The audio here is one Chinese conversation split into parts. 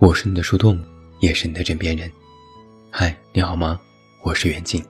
我是你的树洞，也是你的枕边人。嗨，你好吗？我是袁静。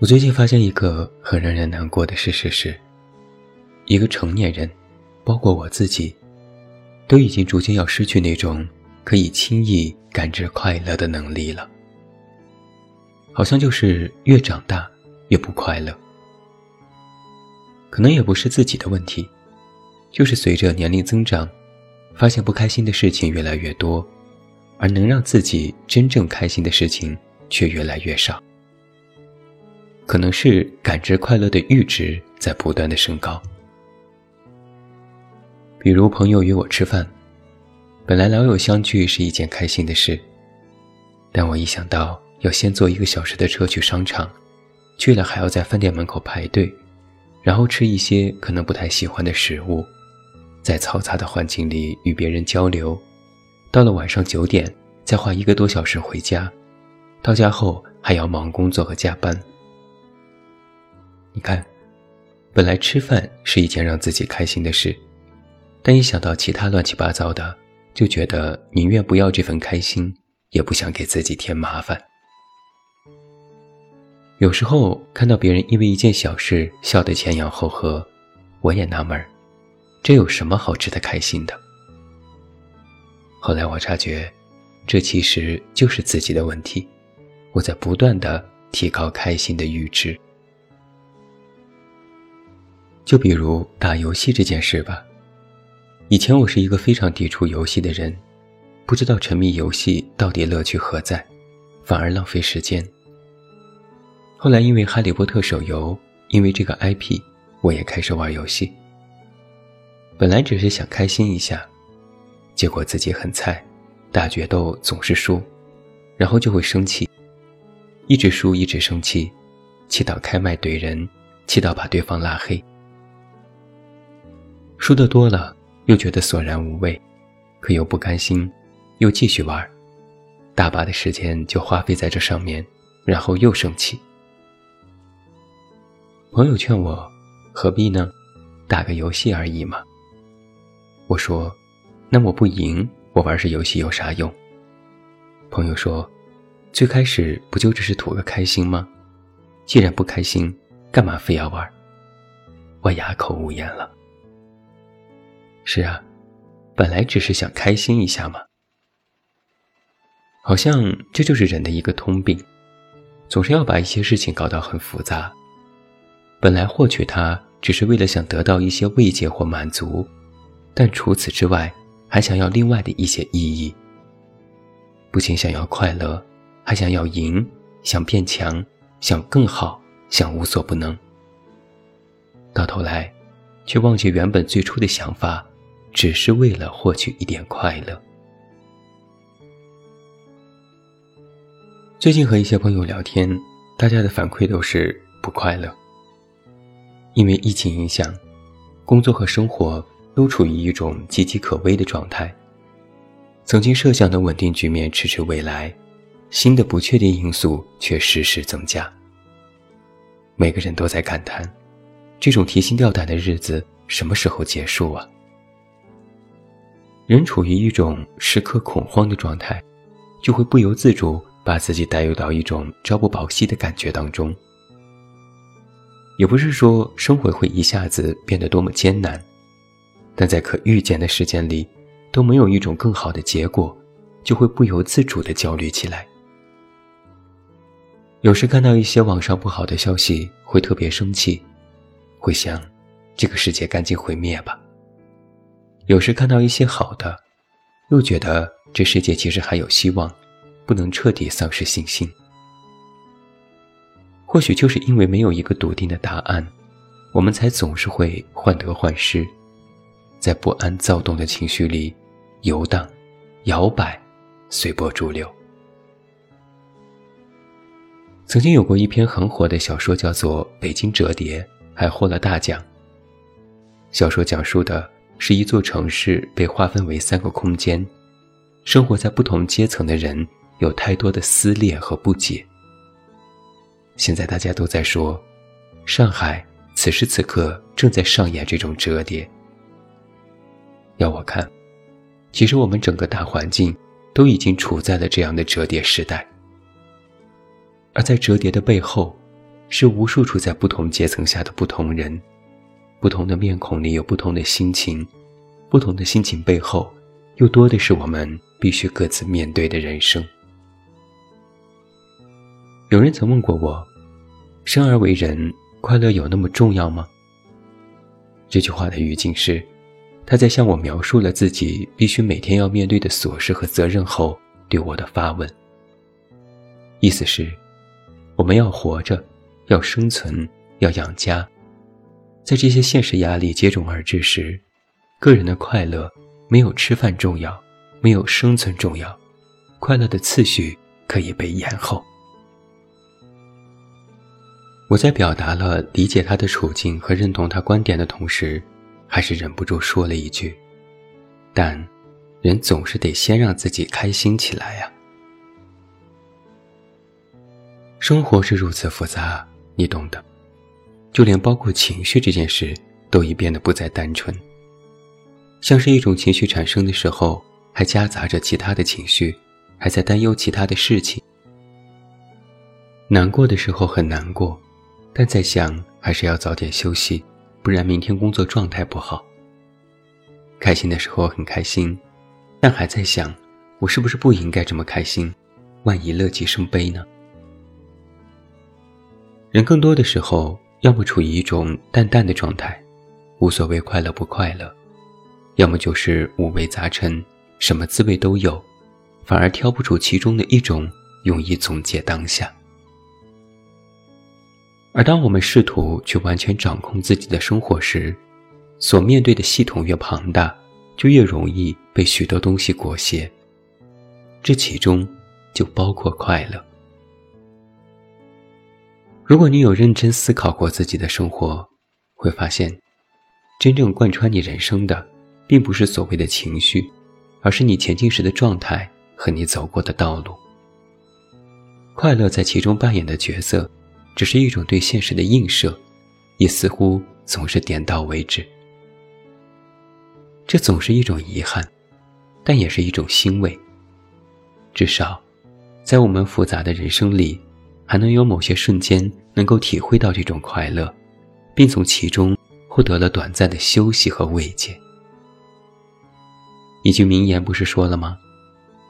我最近发现一个很让人难过的事实是，一个成年人，包括我自己，都已经逐渐要失去那种可以轻易感知快乐的能力了。好像就是越长大也不快乐。可能也不是自己的问题，就是随着年龄增长。发现不开心的事情越来越多，而能让自己真正开心的事情却越来越少。可能是感知快乐的阈值在不断的升高。比如朋友约我吃饭，本来老友相聚是一件开心的事，但我一想到要先坐一个小时的车去商场，去了还要在饭店门口排队，然后吃一些可能不太喜欢的食物。在嘈杂的环境里与别人交流，到了晚上九点，再花一个多小时回家，到家后还要忙工作和加班。你看，本来吃饭是一件让自己开心的事，但一想到其他乱七八糟的，就觉得宁愿不要这份开心，也不想给自己添麻烦。有时候看到别人因为一件小事笑得前仰后合，我也纳闷儿。这有什么好值得开心的？后来我察觉，这其实就是自己的问题。我在不断的提高开心的阈值。就比如打游戏这件事吧，以前我是一个非常抵触游戏的人，不知道沉迷游戏到底乐趣何在，反而浪费时间。后来因为《哈利波特》手游，因为这个 IP，我也开始玩游戏。本来只是想开心一下，结果自己很菜，打决斗总是输，然后就会生气，一直输一直生气，气到开麦怼人，气到把对方拉黑。输的多了，又觉得索然无味，可又不甘心，又继续玩，大把的时间就花费在这上面，然后又生气。朋友劝我，何必呢？打个游戏而已嘛。我说：“那我不赢，我玩这游戏有啥用？”朋友说：“最开始不就只是图个开心吗？既然不开心，干嘛非要玩？”我哑口无言了。是啊，本来只是想开心一下嘛。好像这就是人的一个通病，总是要把一些事情搞到很复杂。本来获取它只是为了想得到一些慰藉或满足。但除此之外，还想要另外的一些意义。不仅想要快乐，还想要赢，想变强，想更好，想无所不能。到头来，却忘记原本最初的想法，只是为了获取一点快乐。最近和一些朋友聊天，大家的反馈都是不快乐，因为疫情影响，工作和生活。都处于一种岌岌可危的状态。曾经设想的稳定局面迟迟未来，新的不确定因素却时时增加。每个人都在感叹：这种提心吊胆的日子什么时候结束啊？人处于一种时刻恐慌的状态，就会不由自主把自己带入到一种朝不保夕的感觉当中。也不是说生活会一下子变得多么艰难。但在可预见的时间里，都没有一种更好的结果，就会不由自主的焦虑起来。有时看到一些网上不好的消息，会特别生气，会想，这个世界赶紧毁灭吧。有时看到一些好的，又觉得这世界其实还有希望，不能彻底丧失信心。或许就是因为没有一个笃定的答案，我们才总是会患得患失。在不安、躁动的情绪里游荡、摇摆、随波逐流。曾经有过一篇很火的小说，叫做《北京折叠》，还获了大奖。小说讲述的是一座城市被划分为三个空间，生活在不同阶层的人有太多的撕裂和不解。现在大家都在说，上海此时此刻正在上演这种折叠。要我看，其实我们整个大环境都已经处在了这样的折叠时代，而在折叠的背后，是无数处在不同阶层下的不同人，不同的面孔里有不同的心情，不同的心情背后，又多的是我们必须各自面对的人生。有人曾问过我：“生而为人，快乐有那么重要吗？”这句话的语境是，他在向我描述了自己必须每天要面对的琐事和责任后，对我的发问。意思是，我们要活着，要生存，要养家，在这些现实压力接踵而至时，个人的快乐没有吃饭重要，没有生存重要，快乐的次序可以被延后。我在表达了理解他的处境和认同他观点的同时，还是忍不住说了一句：“但，人总是得先让自己开心起来呀。”生活是如此复杂，你懂的。就连包括情绪这件事，都已变得不再单纯。像是一种情绪产生的时候，还夹杂着其他的情绪，还在担忧其他的事情。难过的时候很难过。但在想，还是要早点休息，不然明天工作状态不好。开心的时候很开心，但还在想，我是不是不应该这么开心？万一乐极生悲呢？人更多的时候，要么处于一种淡淡的状态，无所谓快乐不快乐；要么就是五味杂陈，什么滋味都有，反而挑不出其中的一种，用以总结当下。而当我们试图去完全掌控自己的生活时，所面对的系统越庞大，就越容易被许多东西裹挟。这其中就包括快乐。如果你有认真思考过自己的生活，会发现，真正贯穿你人生的，并不是所谓的情绪，而是你前进时的状态和你走过的道路。快乐在其中扮演的角色。只是一种对现实的映射，也似乎总是点到为止。这总是一种遗憾，但也是一种欣慰。至少，在我们复杂的人生里，还能有某些瞬间能够体会到这种快乐，并从其中获得了短暂的休息和慰藉。一句名言不是说了吗？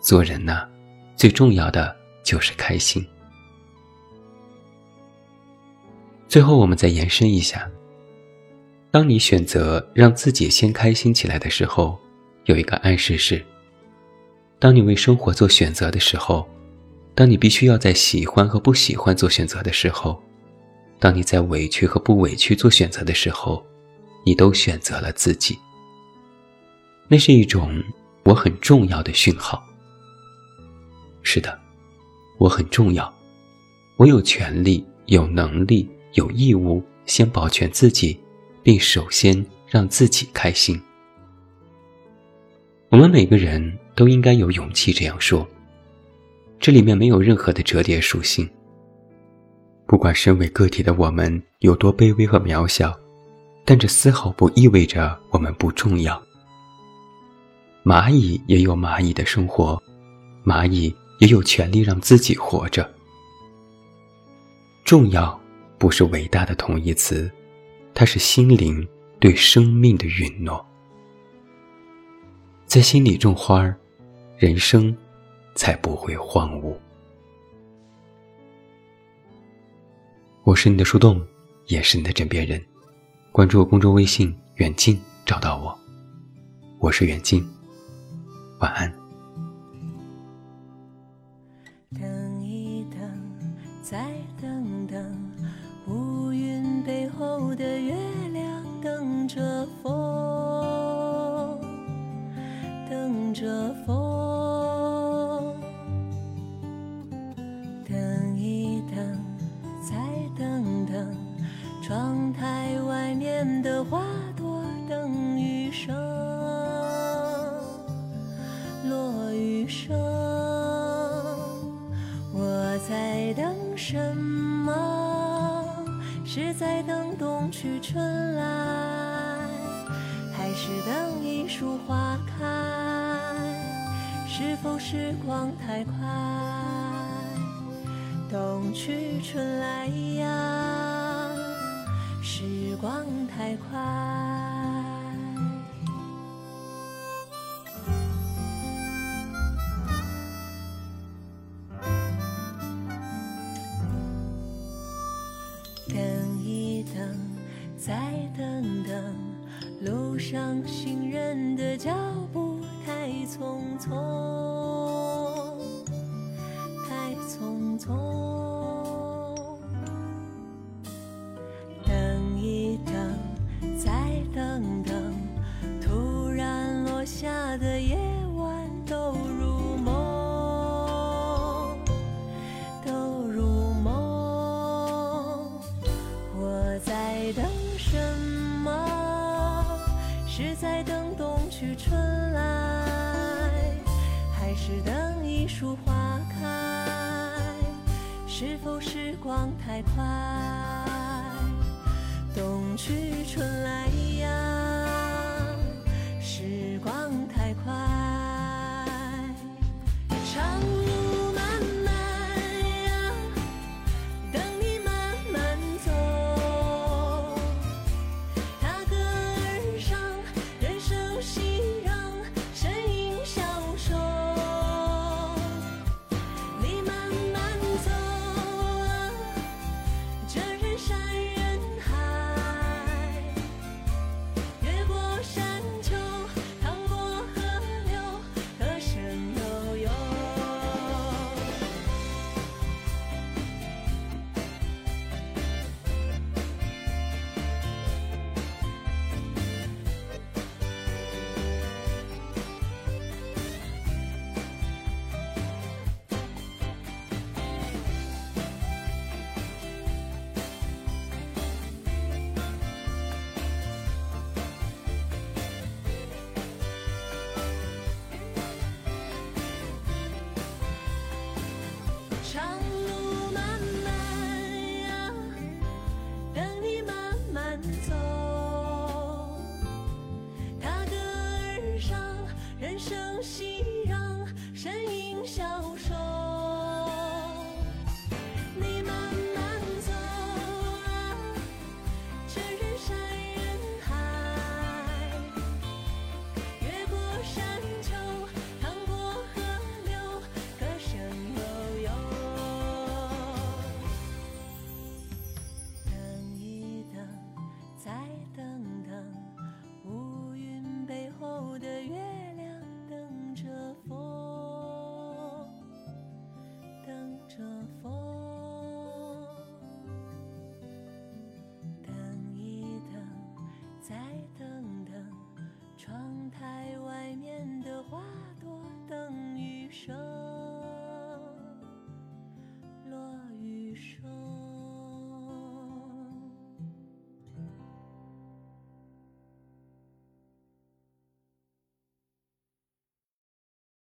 做人呐，最重要的就是开心。最后，我们再延伸一下。当你选择让自己先开心起来的时候，有一个暗示是：当你为生活做选择的时候，当你必须要在喜欢和不喜欢做选择的时候，当你在委屈和不委屈做选择的时候，你都选择了自己。那是一种我很重要的讯号。是的，我很重要，我有权利，有能力。有义务先保全自己，并首先让自己开心。我们每个人都应该有勇气这样说。这里面没有任何的折叠属性。不管身为个体的我们有多卑微和渺小，但这丝毫不意味着我们不重要。蚂蚁也有蚂蚁的生活，蚂蚁也有权利让自己活着。重要。不是伟大的同义词，它是心灵对生命的允诺。在心里种花儿，人生才不会荒芜。我是你的树洞，也是你的枕边人。关注公众微信“远近”，找到我。我是远近，晚安。等一等，再等等。的花朵等雨声，落雨声，我在等。什么？是在等冬去春来，还是等一树花开？是否时光太快？冬去春来，光太快。等一等，再等等，路上行人在等冬去春来，还是等一树花开？是否时光太快？冬去春来呀，